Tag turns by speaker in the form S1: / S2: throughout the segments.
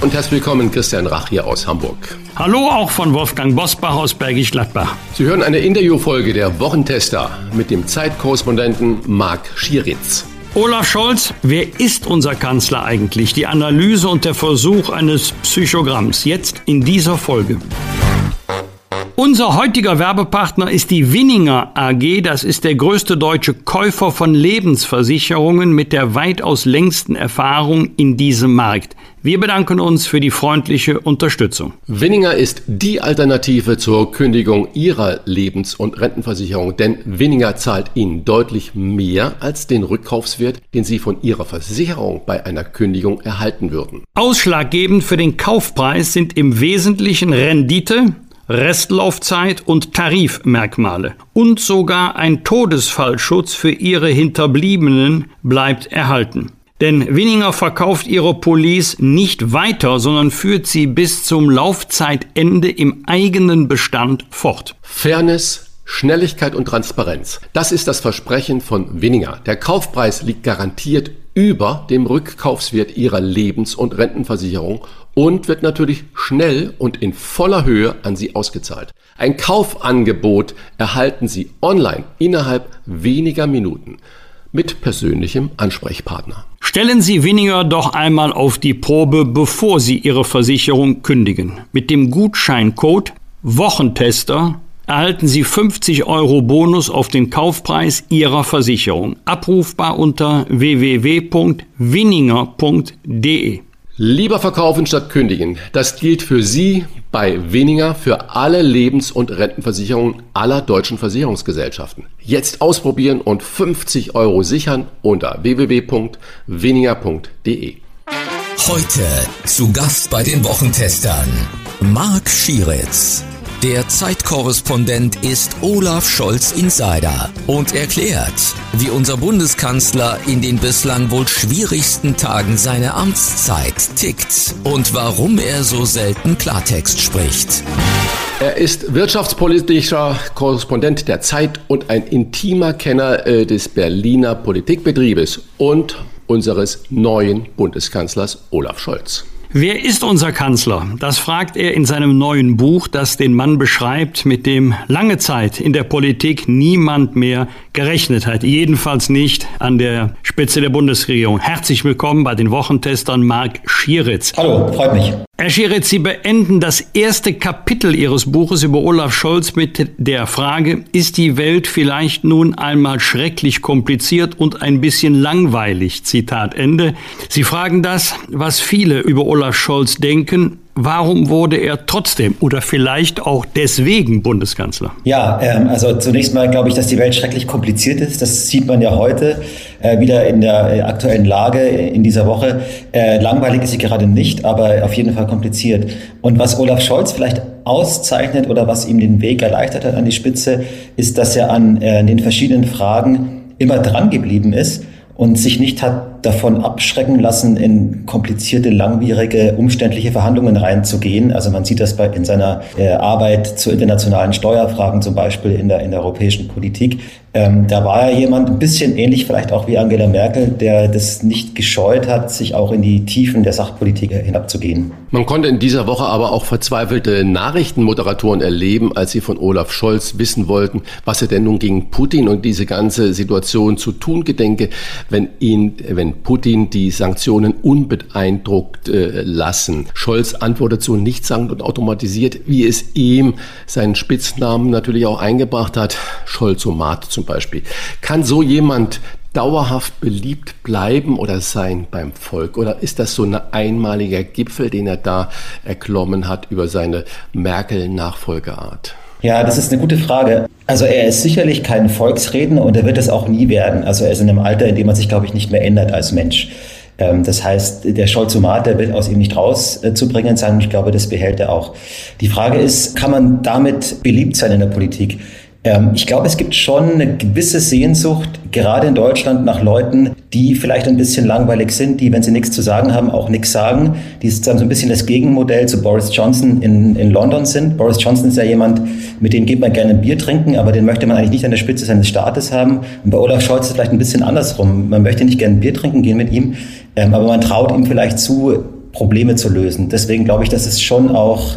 S1: Und herzlich willkommen, Christian Rach hier aus Hamburg.
S2: Hallo auch von Wolfgang Bosbach aus Bergisch Gladbach.
S1: Sie hören eine Interviewfolge der Wochentester mit dem Zeitkorrespondenten Marc Schieritz.
S2: Olaf Scholz, wer ist unser Kanzler eigentlich? Die Analyse und der Versuch eines Psychogramms. Jetzt in dieser Folge. Unser heutiger Werbepartner ist die Winninger AG. Das ist der größte deutsche Käufer von Lebensversicherungen mit der weitaus längsten Erfahrung in diesem Markt. Wir bedanken uns für die freundliche Unterstützung.
S1: Winninger ist die Alternative zur Kündigung Ihrer Lebens- und Rentenversicherung, denn Winninger zahlt Ihnen deutlich mehr als den Rückkaufswert, den Sie von Ihrer Versicherung bei einer Kündigung erhalten würden.
S2: Ausschlaggebend für den Kaufpreis sind im Wesentlichen Rendite, Restlaufzeit und Tarifmerkmale. Und sogar ein Todesfallschutz für ihre Hinterbliebenen bleibt erhalten. Denn Winninger verkauft ihre Police nicht weiter, sondern führt sie bis zum Laufzeitende im eigenen Bestand fort.
S1: Fairness, Schnelligkeit und Transparenz. Das ist das Versprechen von Winninger. Der Kaufpreis liegt garantiert über dem Rückkaufswert ihrer Lebens- und Rentenversicherung und wird natürlich schnell und in voller Höhe an Sie ausgezahlt. Ein Kaufangebot erhalten Sie online innerhalb weniger Minuten mit persönlichem Ansprechpartner.
S2: Stellen Sie weniger doch einmal auf die Probe, bevor Sie Ihre Versicherung kündigen. Mit dem Gutscheincode Wochentester erhalten Sie 50 Euro Bonus auf den Kaufpreis Ihrer Versicherung. Abrufbar unter www.winninger.de.
S1: Lieber verkaufen statt kündigen. Das gilt für Sie bei Weniger für alle Lebens- und Rentenversicherungen aller deutschen Versicherungsgesellschaften. Jetzt ausprobieren und 50 Euro sichern unter www.weniger.de.
S3: Heute zu Gast bei den Wochentestern Marc Schieritz. Der Zeitkorrespondent ist Olaf Scholz Insider und erklärt, wie unser Bundeskanzler in den bislang wohl schwierigsten Tagen seiner Amtszeit tickt und warum er so selten Klartext spricht.
S1: Er ist wirtschaftspolitischer Korrespondent der Zeit und ein intimer Kenner äh, des Berliner Politikbetriebes und unseres neuen Bundeskanzlers Olaf Scholz.
S2: Wer ist unser Kanzler? Das fragt er in seinem neuen Buch, das den Mann beschreibt, mit dem lange Zeit in der Politik niemand mehr gerechnet hat. Jedenfalls nicht an der Spitze der Bundesregierung. Herzlich willkommen bei den Wochentestern Marc Schieritz.
S4: Hallo, freut mich.
S2: Herr Schieritz, Sie beenden das erste Kapitel Ihres Buches über Olaf Scholz mit der Frage, ist die Welt vielleicht nun einmal schrecklich kompliziert und ein bisschen langweilig? Zitat Ende. Sie fragen das, was viele über Olaf Scholz denken, Warum wurde er trotzdem oder vielleicht auch deswegen Bundeskanzler?
S4: Ja, ähm, also zunächst mal glaube ich, dass die Welt schrecklich kompliziert ist. Das sieht man ja heute äh, wieder in der äh, aktuellen Lage in dieser Woche. Äh, langweilig ist sie gerade nicht, aber auf jeden Fall kompliziert. Und was Olaf Scholz vielleicht auszeichnet oder was ihm den Weg erleichtert hat an die Spitze, ist, dass er an äh, den verschiedenen Fragen immer dran geblieben ist und sich nicht hat davon abschrecken lassen, in komplizierte, langwierige, umständliche Verhandlungen reinzugehen. Also man sieht das bei, in seiner äh, Arbeit zu internationalen Steuerfragen zum Beispiel in der, in der europäischen Politik. Ähm, da war er jemand ein bisschen ähnlich vielleicht auch wie Angela Merkel, der das nicht gescheut hat, sich auch in die Tiefen der Sachpolitik hinabzugehen.
S1: Man konnte in dieser Woche aber auch verzweifelte Nachrichtenmoderatoren erleben, als sie von Olaf Scholz wissen wollten, was er denn nun gegen Putin und diese ganze Situation zu tun gedenke, wenn ihn, wenn Putin die Sanktionen unbeeindruckt äh, lassen. Scholz antwortet so nichtssagend und automatisiert, wie es ihm seinen Spitznamen natürlich auch eingebracht hat, Scholzomat zum Beispiel. Kann so jemand dauerhaft beliebt bleiben oder sein beim Volk? Oder ist das so ein einmaliger Gipfel, den er da erklommen hat über seine Merkel-Nachfolgeart?
S4: Ja, das ist eine gute Frage. Also er ist sicherlich kein Volksredner und er wird es auch nie werden. Also er ist in einem Alter, in dem man sich, glaube ich, nicht mehr ändert als Mensch. Ähm, das heißt, der Scholzomat, der wird aus ihm nicht rauszubringen sein. Und ich glaube, das behält er auch. Die Frage ist, kann man damit beliebt sein in der Politik? Ähm, ich glaube, es gibt schon eine gewisse Sehnsucht, gerade in Deutschland, nach Leuten, die vielleicht ein bisschen langweilig sind, die, wenn sie nichts zu sagen haben, auch nichts sagen, die sozusagen so ein bisschen das Gegenmodell zu Boris Johnson in, in London sind. Boris Johnson ist ja jemand, mit dem geht man gerne ein Bier trinken, aber den möchte man eigentlich nicht an der Spitze seines Staates haben. Und bei Olaf Scholz ist es vielleicht ein bisschen andersrum. Man möchte nicht gerne ein Bier trinken gehen mit ihm, ähm, aber man traut ihm vielleicht zu, Probleme zu lösen. Deswegen glaube ich, dass es schon auch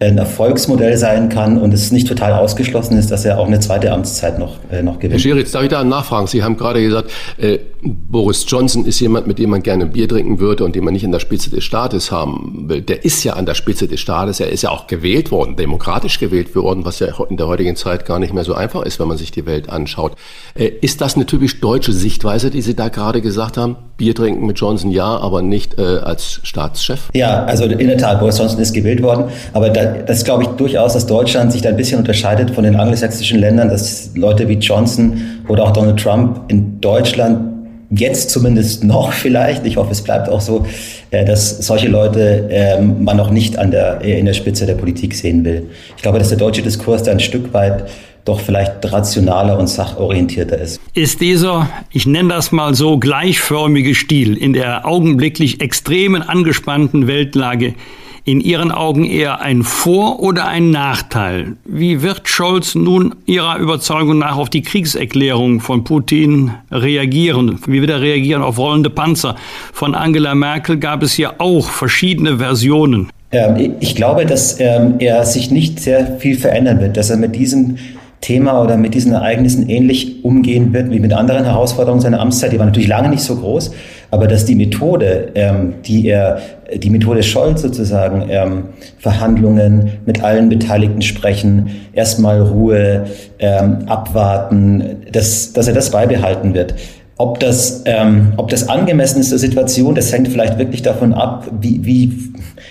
S4: ein Erfolgsmodell sein kann und es nicht total ausgeschlossen ist, dass er auch eine zweite Amtszeit noch, äh, noch gewinnt.
S1: Herr Scheritz, darf ich da nachfragen? Sie haben gerade gesagt, äh, Boris Johnson ist jemand, mit dem man gerne Bier trinken würde und den man nicht an der Spitze des Staates haben will. Der ist ja an der Spitze des Staates, er ist ja auch gewählt worden, demokratisch gewählt worden, was ja in der heutigen Zeit gar nicht mehr so einfach ist, wenn man sich die Welt anschaut. Äh, ist das eine typisch deutsche Sichtweise, die Sie da gerade gesagt haben? Bier trinken mit Johnson ja, aber nicht äh, als Staatschef?
S4: Ja, also in der Tat, Boris Johnson ist gewählt worden, aber da, das glaube ich durchaus, dass Deutschland sich da ein bisschen unterscheidet von den angelsächsischen Ländern, dass Leute wie Johnson oder auch Donald Trump in Deutschland jetzt zumindest noch vielleicht, ich hoffe, es bleibt auch so, äh, dass solche Leute ähm, man noch nicht an der, äh, in der Spitze der Politik sehen will. Ich glaube, dass der deutsche Diskurs da ein Stück weit doch vielleicht rationaler und sachorientierter ist.
S2: Ist dieser, ich nenne das mal so, gleichförmige Stil in der augenblicklich extremen angespannten Weltlage in Ihren Augen eher ein Vor- oder ein Nachteil? Wie wird Scholz nun Ihrer Überzeugung nach auf die Kriegserklärung von Putin reagieren? Wie wird er reagieren auf rollende Panzer? Von Angela Merkel gab es ja auch verschiedene Versionen.
S4: Ähm, ich glaube, dass ähm, er sich nicht sehr viel verändern wird, dass er mit diesem Thema oder mit diesen Ereignissen ähnlich umgehen wird wie mit anderen Herausforderungen seiner Amtszeit. Die war natürlich lange nicht so groß, aber dass die Methode, ähm, die er, die Methode Scholz sozusagen, ähm, Verhandlungen mit allen Beteiligten sprechen, erstmal Ruhe, ähm, abwarten, dass, dass er das beibehalten wird. Ob das, ähm, ob das angemessen ist der Situation, das hängt vielleicht wirklich davon ab, wie, wie,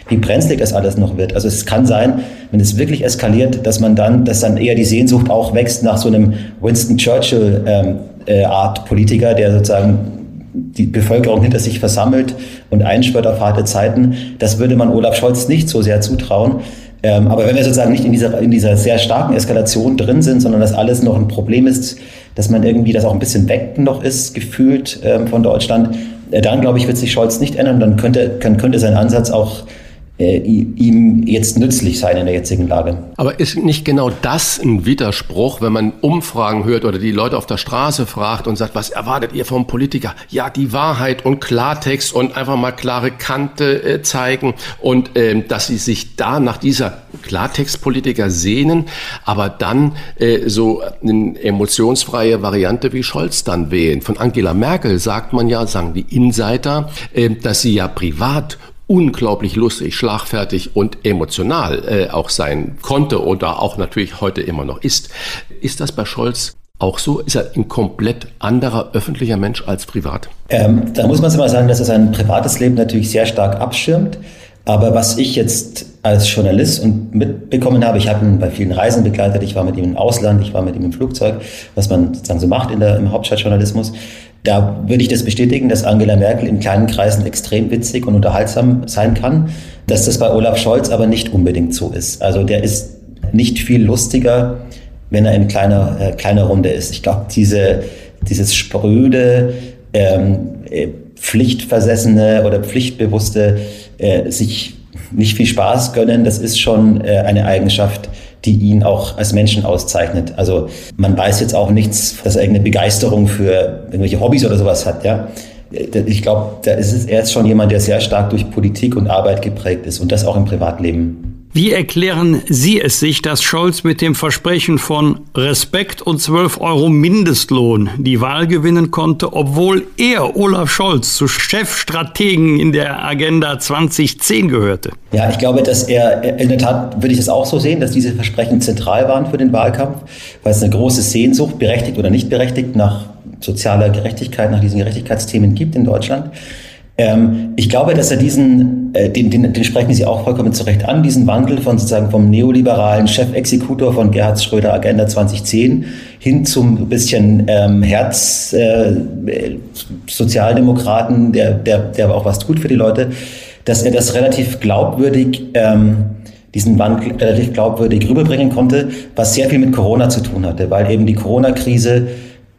S4: wie brenzlig das alles noch wird. Also es kann sein, wenn es wirklich eskaliert, dass man dann, dass dann eher die Sehnsucht auch wächst nach so einem Winston Churchill ähm, äh, Art Politiker, der sozusagen die Bevölkerung hinter sich versammelt und einschwört auf harte Zeiten. Das würde man Olaf Scholz nicht so sehr zutrauen. Ähm, aber wenn wir sozusagen nicht in dieser, in dieser sehr starken Eskalation drin sind, sondern dass alles noch ein Problem ist, dass man irgendwie, das auch ein bisschen weg noch ist, gefühlt ähm, von Deutschland, äh, dann glaube ich, wird sich Scholz nicht ändern. Dann könnte, kann, könnte sein Ansatz auch äh, ihm jetzt nützlich sein in der jetzigen Lage.
S1: Aber ist nicht genau das ein Widerspruch, wenn man Umfragen hört oder die Leute auf der Straße fragt und sagt, was erwartet ihr vom Politiker? Ja, die Wahrheit und Klartext und einfach mal klare Kante äh, zeigen und ähm, dass sie sich da nach dieser Klartextpolitiker sehnen, aber dann äh, so eine emotionsfreie Variante wie Scholz dann wählen. Von Angela Merkel sagt man ja, sagen die Insider, äh, dass sie ja privat unglaublich lustig, schlagfertig und emotional äh, auch sein konnte oder auch natürlich heute immer noch ist. Ist das bei Scholz auch so? Ist er ein komplett anderer öffentlicher Mensch als privat?
S4: Ähm, da muss man mal sagen, dass er sein privates Leben natürlich sehr stark abschirmt. Aber was ich jetzt als Journalist und mitbekommen habe, ich habe ihn bei vielen Reisen begleitet, ich war mit ihm im Ausland, ich war mit ihm im Flugzeug, was man sozusagen so macht in der, im Hauptstadtjournalismus. Da würde ich das bestätigen, dass Angela Merkel in kleinen Kreisen extrem witzig und unterhaltsam sein kann, dass das bei Olaf Scholz aber nicht unbedingt so ist. Also der ist nicht viel lustiger, wenn er in kleiner, äh, kleiner Runde ist. Ich glaube, diese, dieses spröde, ähm, äh, pflichtversessene oder pflichtbewusste äh, sich nicht viel Spaß gönnen, das ist schon äh, eine Eigenschaft, die ihn auch als Menschen auszeichnet. Also man weiß jetzt auch nichts, dass er irgendeine Begeisterung für irgendwelche Hobbys oder sowas hat, ja. Ich glaube, da ist es, er ist schon jemand, der sehr stark durch Politik und Arbeit geprägt ist und das auch im Privatleben.
S2: Wie erklären Sie es sich, dass Scholz mit dem Versprechen von Respekt und 12 Euro Mindestlohn die Wahl gewinnen konnte, obwohl er, Olaf Scholz, zu Chefstrategen in der Agenda 2010 gehörte?
S4: Ja, ich glaube, dass er, in der Tat würde ich das auch so sehen, dass diese Versprechen zentral waren für den Wahlkampf, weil es eine große Sehnsucht, berechtigt oder nicht berechtigt, nach sozialer Gerechtigkeit, nach diesen Gerechtigkeitsthemen gibt in Deutschland. Ähm, ich glaube, dass er diesen, äh, den, den, den sprechen Sie auch vollkommen zu Recht an, diesen Wandel von sozusagen vom neoliberalen Chefexekutor von Gerhard Schröder Agenda 2010 hin zum bisschen ähm, Herz äh, Sozialdemokraten, der, der, der auch was tut für die Leute, dass er das relativ glaubwürdig ähm, diesen Wandel relativ glaubwürdig rüberbringen konnte, was sehr viel mit Corona zu tun hatte, weil eben die Corona-Krise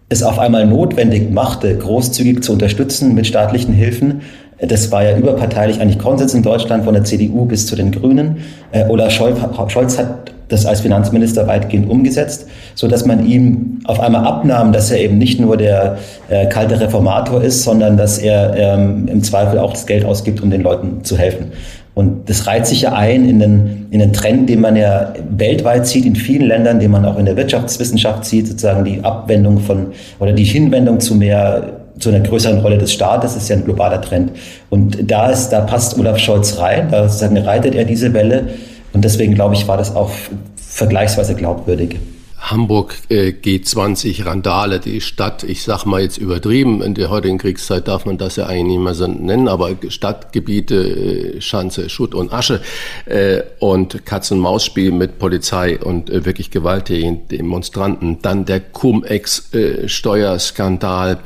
S4: es auf einmal notwendig machte, großzügig zu unterstützen mit staatlichen Hilfen. Das war ja überparteilich eigentlich Konsens in Deutschland von der CDU bis zu den Grünen. Äh, Olaf Scholz hat das als Finanzminister weitgehend umgesetzt, so dass man ihm auf einmal abnahm, dass er eben nicht nur der äh, kalte Reformator ist, sondern dass er ähm, im Zweifel auch das Geld ausgibt, um den Leuten zu helfen. Und das reiht sich ja ein in den, in den Trend, den man ja weltweit sieht, in vielen Ländern, den man auch in der Wirtschaftswissenschaft sieht, sozusagen die Abwendung von oder die Hinwendung zu mehr zu einer größeren Rolle des Staates, ist ja ein globaler Trend. Und da ist, da passt Olaf Scholz rein, da sozusagen reitet er diese Welle. Und deswegen glaube ich, war das auch vergleichsweise glaubwürdig.
S1: Hamburg äh, G20 Randale, die Stadt, ich sag mal jetzt übertrieben, in der heutigen Kriegszeit darf man das ja eigentlich nicht mehr so nennen, aber Stadtgebiete, äh, Schanze, Schutt und Asche äh, und Katz-und-Maus-Spiel mit Polizei und äh, wirklich gewalttätigen Demonstranten, dann der Cum-Ex-Steuerskandal.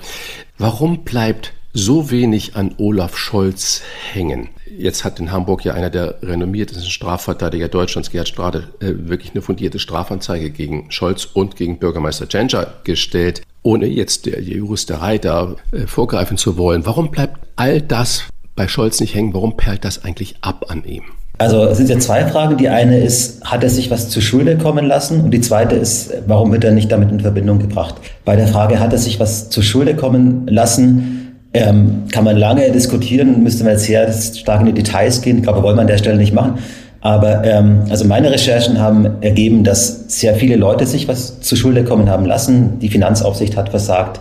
S1: Warum bleibt so wenig an Olaf Scholz hängen. Jetzt hat in Hamburg ja einer der renommiertesten Strafverteidiger Deutschlands, Gerhard Strade, äh, wirklich eine fundierte Strafanzeige gegen Scholz und gegen Bürgermeister Tschentscher gestellt, ohne jetzt der Juristerei da äh, vorgreifen zu wollen. Warum bleibt all das bei Scholz nicht hängen? Warum perlt das eigentlich ab an ihm?
S4: Also es sind ja zwei Fragen. Die eine ist, hat er sich was zur Schulde kommen lassen? Und die zweite ist, warum wird er nicht damit in Verbindung gebracht? Bei der Frage, hat er sich was zur Schulde kommen lassen, ähm, kann man lange diskutieren, müsste man jetzt sehr stark in die Details gehen. Ich glaube, wollen wir an der Stelle nicht machen. Aber ähm, also meine Recherchen haben ergeben, dass sehr viele Leute sich was zu Schulde kommen haben lassen. Die Finanzaufsicht hat versagt.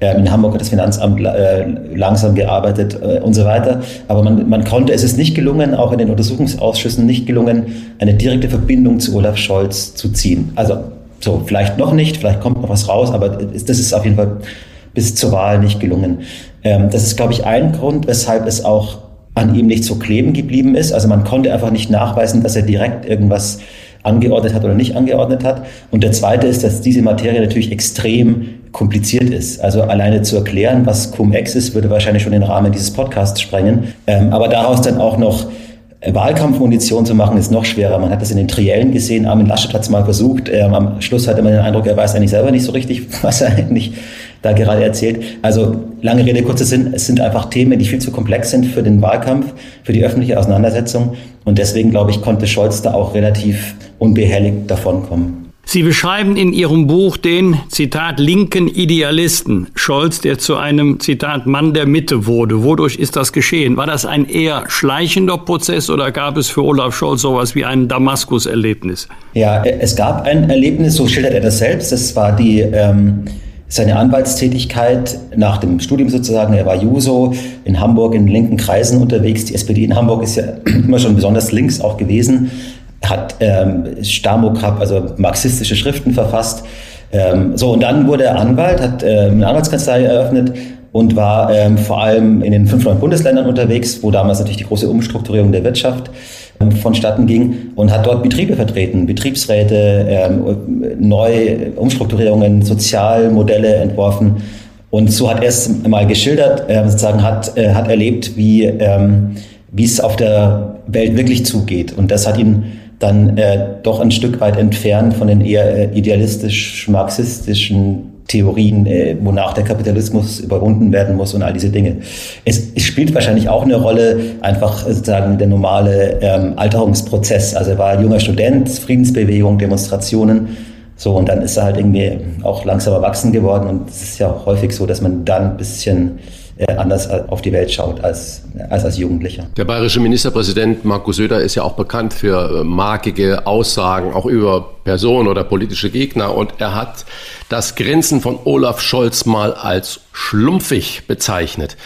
S4: Ähm, in Hamburg hat das Finanzamt äh, langsam gearbeitet äh, und so weiter. Aber man, man konnte, es ist nicht gelungen, auch in den Untersuchungsausschüssen nicht gelungen, eine direkte Verbindung zu Olaf Scholz zu ziehen. Also so, vielleicht noch nicht, vielleicht kommt noch was raus, aber das ist auf jeden Fall bis zur Wahl nicht gelungen. Ähm, das ist, glaube ich, ein Grund, weshalb es auch an ihm nicht so kleben geblieben ist. Also man konnte einfach nicht nachweisen, dass er direkt irgendwas angeordnet hat oder nicht angeordnet hat. Und der zweite ist, dass diese Materie natürlich extrem kompliziert ist. Also alleine zu erklären, was Cum-Ex ist, würde wahrscheinlich schon den Rahmen dieses Podcasts sprengen. Ähm, aber daraus dann auch noch Wahlkampfmunition zu machen, ist noch schwerer. Man hat das in den Triellen gesehen. Armin Laschet hat es mal versucht. Ähm, am Schluss hatte man den Eindruck, er weiß eigentlich selber nicht so richtig, was er eigentlich da gerade erzählt. Also lange Rede, kurzer Sinn, es sind einfach Themen, die viel zu komplex sind für den Wahlkampf, für die öffentliche Auseinandersetzung. Und deswegen, glaube ich, konnte Scholz da auch relativ unbehelligt davonkommen.
S2: Sie beschreiben in Ihrem Buch den, Zitat, linken Idealisten. Scholz, der zu einem, Zitat, Mann der Mitte wurde. Wodurch ist das geschehen? War das ein eher schleichender Prozess oder gab es für Olaf Scholz sowas wie ein Damaskus-Erlebnis?
S4: Ja, es gab ein Erlebnis, so schildert er das selbst. Das war die, ähm, seine Anwaltstätigkeit nach dem Studium sozusagen. Er war Juso in Hamburg in linken Kreisen unterwegs. Die SPD in Hamburg ist ja immer schon besonders links auch gewesen. Hat ähm, Stamokrab, also marxistische Schriften verfasst. Ähm, so, und dann wurde er Anwalt, hat ähm, eine Anwaltskanzlei eröffnet und war ähm, vor allem in den fünf neuen Bundesländern unterwegs, wo damals natürlich die große Umstrukturierung der Wirtschaft vonstatten ging und hat dort Betriebe vertreten, Betriebsräte, ähm, neue Umstrukturierungen, Sozialmodelle entworfen. Und so hat er es mal geschildert, äh, sozusagen hat, äh, hat erlebt, wie, ähm, wie es auf der Welt wirklich zugeht. Und das hat ihn dann äh, doch ein Stück weit entfernt von den eher äh, idealistisch-marxistischen Theorien, äh, wonach der Kapitalismus überwunden werden muss und all diese Dinge. Es, es spielt wahrscheinlich auch eine Rolle, einfach sozusagen der normale ähm, Alterungsprozess. Also er war junger Student, Friedensbewegung, Demonstrationen. So, und dann ist er halt irgendwie auch langsam erwachsen geworden. Und es ist ja häufig so, dass man dann ein bisschen anders auf die Welt schaut als, als als Jugendlicher.
S1: Der bayerische Ministerpräsident Markus Söder ist ja auch bekannt für äh, markige Aussagen, auch über Personen oder politische Gegner. Und er hat das Grinsen von Olaf Scholz mal als schlumpfig bezeichnet.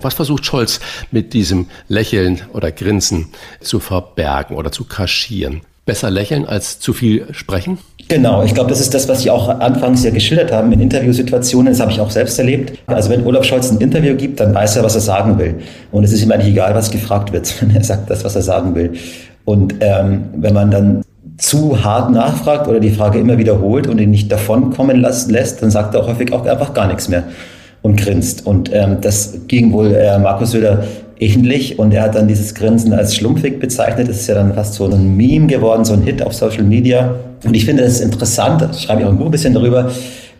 S1: Was versucht Scholz mit diesem Lächeln oder Grinsen zu verbergen oder zu kaschieren? Besser lächeln als zu viel sprechen?
S4: Genau, ich glaube, das ist das, was Sie auch anfangs ja geschildert haben in Interviewsituationen. Das habe ich auch selbst erlebt. Also wenn Olaf Scholz ein Interview gibt, dann weiß er, was er sagen will. Und es ist ihm eigentlich egal, was gefragt wird, wenn er sagt das, was er sagen will. Und ähm, wenn man dann zu hart nachfragt oder die Frage immer wiederholt und ihn nicht davonkommen lässt, dann sagt er häufig auch einfach gar nichts mehr und grinst. Und ähm, das ging wohl äh, Markus Söder ähnlich und er hat dann dieses Grinsen als schlumpfig bezeichnet. Das ist ja dann fast so ein Meme geworden, so ein Hit auf Social Media. Und ich finde das interessant, ich schreibe ich auch ein Buch ein bisschen darüber,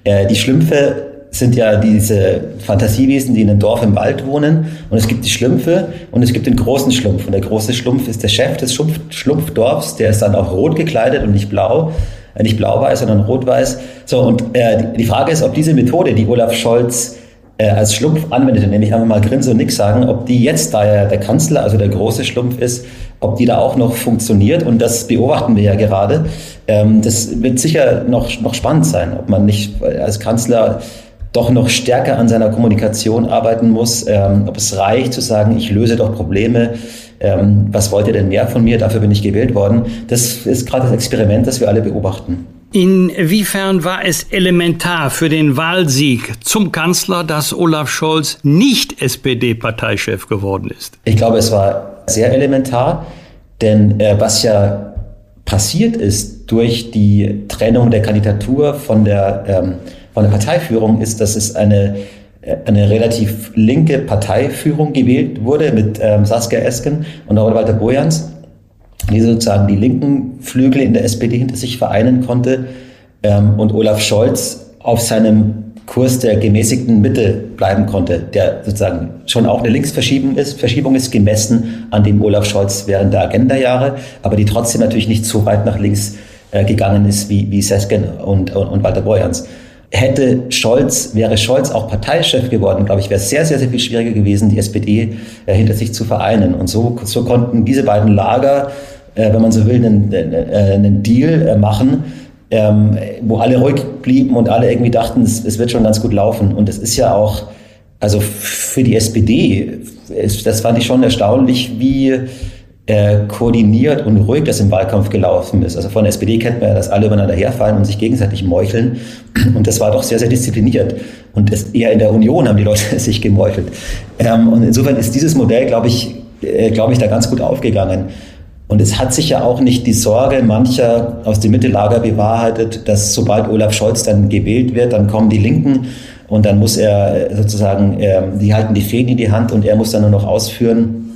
S4: äh, die Schlümpfe sind ja diese Fantasiewesen, die in einem Dorf im Wald wohnen. Und es gibt die Schlümpfe und es gibt den großen Schlumpf. Und der große Schlumpf ist der Chef des Schlumpf Schlumpfdorfs. Der ist dann auch rot gekleidet und nicht blau. Äh, nicht blau-weiß, sondern rot-weiß. So, und äh, die Frage ist, ob diese Methode, die Olaf Scholz äh, als Schlumpf anwendet, nämlich einfach mal Grinse und nix sagen, ob die jetzt, da er der Kanzler, also der große Schlumpf ist, ob die da auch noch funktioniert. Und das beobachten wir ja gerade. Ähm, das wird sicher noch, noch spannend sein, ob man nicht als Kanzler doch noch stärker an seiner Kommunikation arbeiten muss, ähm, ob es reicht zu sagen, ich löse doch Probleme, ähm, was wollt ihr denn mehr von mir, dafür bin ich gewählt worden. Das ist gerade das Experiment, das wir alle beobachten.
S2: Inwiefern war es elementar für den Wahlsieg zum Kanzler, dass Olaf Scholz nicht SPD-Parteichef geworden ist?
S4: Ich glaube, es war sehr elementar, denn äh, was ja passiert ist durch die Trennung der Kandidatur von der, ähm, von der Parteiführung, ist, dass es eine, äh, eine relativ linke Parteiführung gewählt wurde mit ähm, Saskia Esken und auch Walter Bojans die sozusagen die linken Flügel in der SPD hinter sich vereinen konnte ähm, und Olaf Scholz auf seinem Kurs der gemäßigten Mitte bleiben konnte, der sozusagen schon auch eine Linksverschiebung ist, Verschiebung ist gemessen an dem Olaf Scholz während der Agenda-Jahre, aber die trotzdem natürlich nicht so weit nach links äh, gegangen ist wie, wie Sesken und, und, und Walter Borjans. Hätte Scholz, wäre Scholz auch Parteichef geworden, glaube ich, wäre es sehr, sehr, sehr viel schwieriger gewesen, die SPD äh, hinter sich zu vereinen. Und so, so konnten diese beiden Lager äh, wenn man so will, einen, äh, einen Deal äh, machen, ähm, wo alle ruhig blieben und alle irgendwie dachten, es, es, wird schon ganz gut laufen. Und es ist ja auch, also für die SPD, das fand ich schon erstaunlich, wie äh, koordiniert und ruhig das im Wahlkampf gelaufen ist. Also von der SPD kennt man ja, dass alle übereinander herfallen und sich gegenseitig meucheln. Und das war doch sehr, sehr diszipliniert. Und es, eher in der Union haben die Leute sich gemeuchelt. Ähm, und insofern ist dieses Modell, glaube ich, äh, glaube ich, da ganz gut aufgegangen. Und es hat sich ja auch nicht die Sorge mancher aus dem Mittellager bewahrheitet, dass sobald Olaf Scholz dann gewählt wird, dann kommen die Linken und dann muss er äh, sozusagen, ähm, die halten die Fäden in die Hand und er muss dann nur noch ausführen,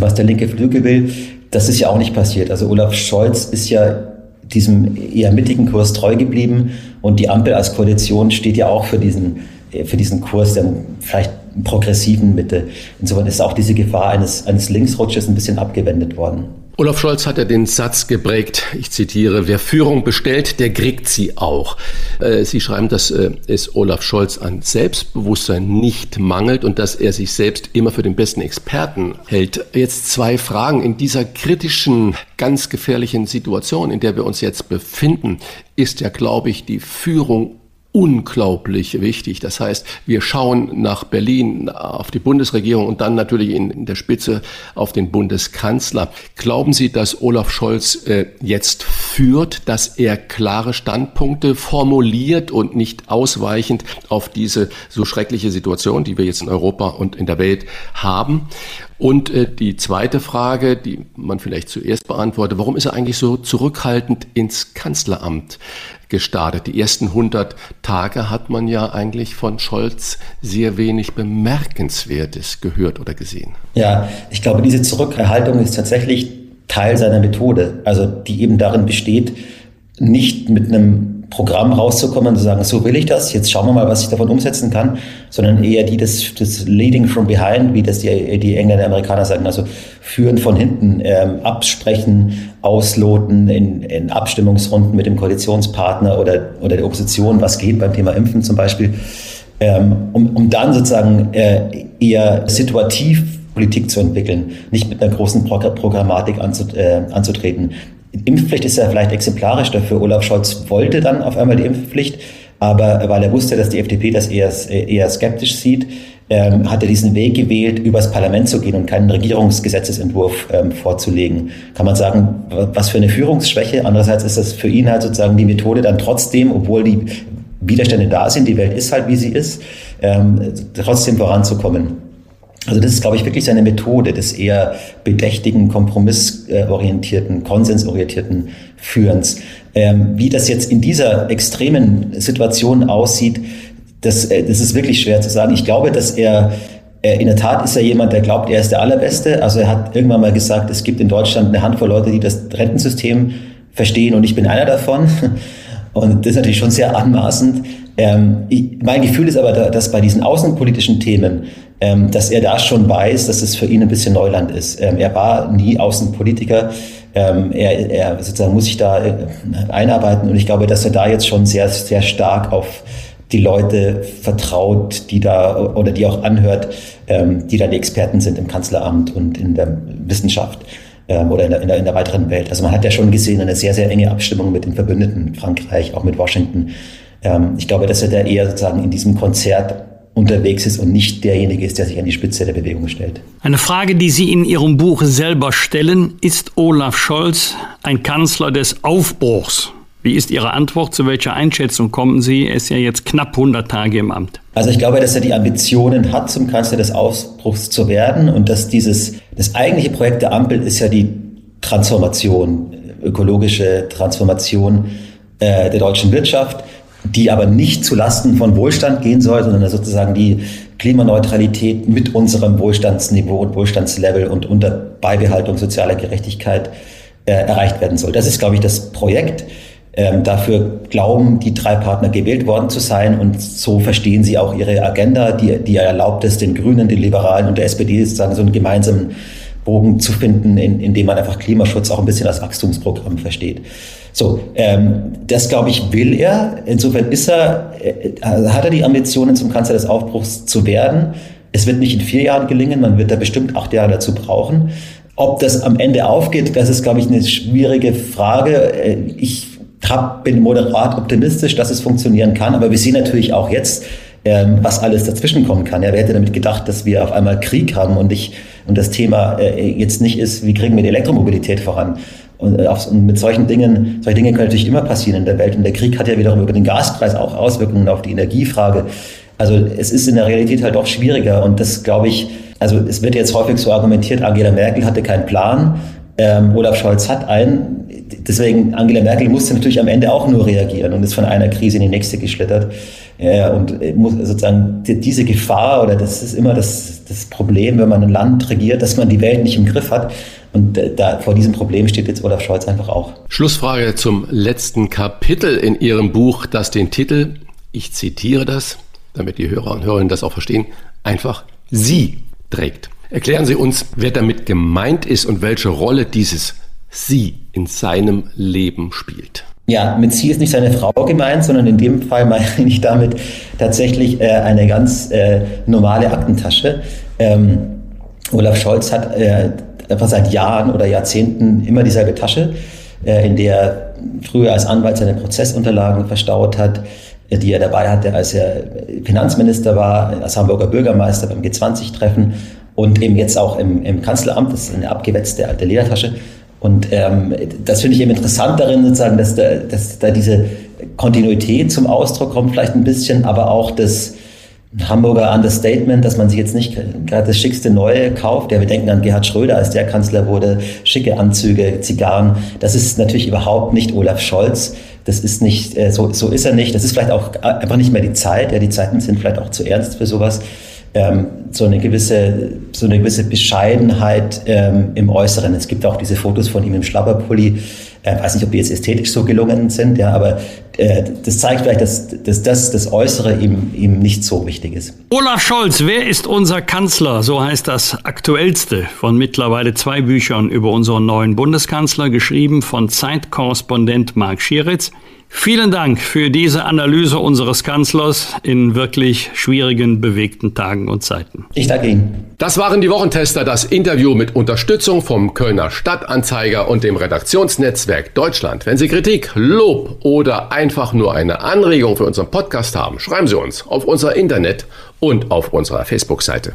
S4: was der linke Flügel will. Das ist ja auch nicht passiert. Also Olaf Scholz ist ja diesem eher mittigen Kurs treu geblieben und die Ampel als Koalition steht ja auch für diesen, äh, für diesen Kurs der vielleicht progressiven Mitte. Insofern ist auch diese Gefahr eines, eines Linksrutsches ein bisschen abgewendet worden.
S1: Olaf Scholz hat ja den Satz geprägt, ich zitiere, wer Führung bestellt, der kriegt sie auch. Äh, sie schreiben, dass äh, es Olaf Scholz an Selbstbewusstsein nicht mangelt und dass er sich selbst immer für den besten Experten hält. Jetzt zwei Fragen. In dieser kritischen, ganz gefährlichen Situation, in der wir uns jetzt befinden, ist ja, glaube ich, die Führung unglaublich wichtig. Das heißt, wir schauen nach Berlin, auf die Bundesregierung und dann natürlich in, der Spitze auf den Bundeskanzler. Glauben Sie, dass Olaf Scholz äh, jetzt führt, dass er klare Standpunkte formuliert und nicht ausweichend auf diese so schreckliche Situation, die wir jetzt in Europa und in der Welt haben? Und äh, die zweite Frage, die man vielleicht zuerst beantwortet, warum ist er eigentlich so zurückhaltend ins Kanzleramt gestartet? Die ersten 100 Tage hat man ja eigentlich von Scholz sehr wenig Bemerkenswertes gehört oder gesehen.
S4: Ja, ich glaube, diese Zurückhaltung ist tatsächlich Teil seiner Methode, also die eben darin besteht, nicht mit einem Programm rauszukommen und zu sagen, so will ich das, jetzt schauen wir mal, was ich davon umsetzen kann, sondern eher die des, des Leading from behind, wie das die, die Engländer, Amerikaner sagen, also führen von hinten, ähm, absprechen, ausloten in, in Abstimmungsrunden mit dem Koalitionspartner oder, oder der Opposition, was geht beim Thema Impfen zum Beispiel, ähm, um, um dann sozusagen äh, eher situativ Politik zu entwickeln, nicht mit einer großen Programmatik äh, anzutreten. Impfpflicht ist ja vielleicht exemplarisch dafür. Olaf Scholz wollte dann auf einmal die Impfpflicht, aber weil er wusste, dass die FDP das eher, eher skeptisch sieht, ähm, hat er diesen Weg gewählt, übers Parlament zu gehen und keinen Regierungsgesetzesentwurf ähm, vorzulegen. Kann man sagen, was für eine Führungsschwäche. Andererseits ist das für ihn halt sozusagen die Methode dann trotzdem, obwohl die Widerstände da sind, die Welt ist halt, wie sie ist, ähm, trotzdem voranzukommen. Also das ist, glaube ich, wirklich seine Methode des eher bedächtigen, kompromissorientierten, konsensorientierten Führens. Ähm, wie das jetzt in dieser extremen Situation aussieht, das, äh, das ist wirklich schwer zu sagen. Ich glaube, dass er äh, in der Tat ist er jemand, der glaubt, er ist der Allerbeste. Also er hat irgendwann mal gesagt, es gibt in Deutschland eine Handvoll Leute, die das Rentensystem verstehen und ich bin einer davon. Und das ist natürlich schon sehr anmaßend. Ähm, ich, mein Gefühl ist aber, dass bei diesen außenpolitischen Themen, ähm, dass er da schon weiß, dass es für ihn ein bisschen Neuland ist. Ähm, er war nie Außenpolitiker. Ähm, er, er sozusagen muss sich da äh, einarbeiten und ich glaube, dass er da jetzt schon sehr, sehr stark auf die Leute vertraut, die da oder die auch anhört, ähm, die da die Experten sind im Kanzleramt und in der Wissenschaft ähm, oder in der, in, der, in der weiteren Welt. Also man hat ja schon gesehen eine sehr, sehr enge Abstimmung mit den Verbündeten, Frankreich, auch mit Washington. Ähm, ich glaube, dass er da eher sozusagen in diesem Konzert unterwegs ist und nicht derjenige ist, der sich an die Spitze der Bewegung stellt.
S2: Eine Frage, die Sie in Ihrem Buch selber stellen, ist Olaf Scholz ein Kanzler des Aufbruchs? Wie ist Ihre Antwort? Zu welcher Einschätzung kommen Sie? Er ist ja jetzt knapp 100 Tage im Amt.
S4: Also ich glaube, dass er die Ambitionen hat, zum Kanzler des Ausbruchs zu werden und dass dieses, das eigentliche Projekt der Ampel ist ja die Transformation, ökologische Transformation äh, der deutschen Wirtschaft, die aber nicht zu Lasten von Wohlstand gehen soll, sondern sozusagen die Klimaneutralität mit unserem Wohlstandsniveau und Wohlstandslevel und unter Beibehaltung sozialer Gerechtigkeit äh, erreicht werden soll. Das ist, glaube ich, das Projekt. Ähm, dafür glauben die drei Partner gewählt worden zu sein und so verstehen sie auch ihre Agenda, die, die erlaubt es, den Grünen, den Liberalen und der SPD sozusagen so einen gemeinsamen Bogen zu finden, in, in dem man einfach Klimaschutz auch ein bisschen als Wachstumsprogramm versteht. So, ähm, das glaube ich will er. Insofern ist er, äh, hat er die Ambitionen, zum Kanzler des Aufbruchs zu werden. Es wird nicht in vier Jahren gelingen, man wird da bestimmt acht Jahre dazu brauchen. Ob das am Ende aufgeht, das ist, glaube ich, eine schwierige Frage. Äh, ich hab, bin moderat optimistisch, dass es funktionieren kann, aber wir sehen natürlich auch jetzt, ähm, was alles dazwischen kommen kann. Ja, wer hätte damit gedacht, dass wir auf einmal Krieg haben und, ich, und das Thema äh, jetzt nicht ist, wie kriegen wir die Elektromobilität voran? Und, äh, und mit solchen Dingen, solche Dinge können natürlich immer passieren in der Welt. Und der Krieg hat ja wiederum über den Gaspreis auch Auswirkungen auf die Energiefrage. Also es ist in der Realität halt doch schwieriger. Und das glaube ich, also es wird jetzt häufig so argumentiert, Angela Merkel hatte keinen Plan. Ähm, Olaf Scholz hat einen. Deswegen, Angela Merkel musste natürlich am Ende auch nur reagieren und ist von einer Krise in die nächste geschlittert. Äh, und muss sozusagen diese Gefahr oder das ist immer das, das Problem, wenn man ein Land regiert, dass man die Welt nicht im Griff hat. Und äh, da, vor diesem Problem steht jetzt Olaf Scholz einfach auch.
S1: Schlussfrage zum letzten Kapitel in Ihrem Buch, das den Titel, ich zitiere das, damit die Hörer und Hörerinnen das auch verstehen, einfach Sie trägt. Erklären Sie uns, wer damit gemeint ist und welche Rolle dieses Sie in seinem Leben spielt.
S4: Ja, mit Sie ist nicht seine Frau gemeint, sondern in dem Fall meine ich damit tatsächlich äh, eine ganz äh, normale Aktentasche. Ähm, Olaf Scholz hat äh, einfach seit Jahren oder Jahrzehnten immer dieselbe Tasche, äh, in der er früher als Anwalt seine Prozessunterlagen verstaut hat, äh, die er dabei hatte, als er Finanzminister war, als Hamburger Bürgermeister beim G20-Treffen und eben jetzt auch im, im Kanzleramt, das ist eine abgewetzte alte Ledertasche. Und ähm, das finde ich eben interessant darin, sozusagen, dass da, dass da diese Kontinuität zum Ausdruck kommt, vielleicht ein bisschen, aber auch das Hamburger Understatement, dass man sich jetzt nicht gerade das schickste Neue kauft. Ja, wir denken an Gerhard Schröder, als der Kanzler wurde, schicke Anzüge, Zigarren. Das ist natürlich überhaupt nicht Olaf Scholz. Das ist nicht, äh, so, so ist er nicht. Das ist vielleicht auch einfach nicht mehr die Zeit. Ja, die Zeiten sind vielleicht auch zu ernst für sowas ähm, so eine gewisse, so eine gewisse Bescheidenheit ähm, im Äußeren. Es gibt auch diese Fotos von ihm im Schlabberpulli. Ich äh, weiß nicht, ob die jetzt ästhetisch so gelungen sind, ja, aber äh, das zeigt vielleicht, dass, dass das, das Äußere ihm, ihm nicht so wichtig ist.
S2: Olaf Scholz, wer ist unser Kanzler? So heißt das aktuellste von mittlerweile zwei Büchern über unseren neuen Bundeskanzler, geschrieben von Zeitkorrespondent Marc Schieritz. Vielen Dank für diese Analyse unseres Kanzlers in wirklich schwierigen, bewegten Tagen und Zeiten.
S4: Ich danke Ihnen.
S1: Das war waren die Wochentester das Interview mit Unterstützung vom Kölner Stadtanzeiger und dem Redaktionsnetzwerk Deutschland. Wenn Sie Kritik, Lob oder einfach nur eine Anregung für unseren Podcast haben, schreiben Sie uns auf unser Internet und auf unserer Facebook-Seite.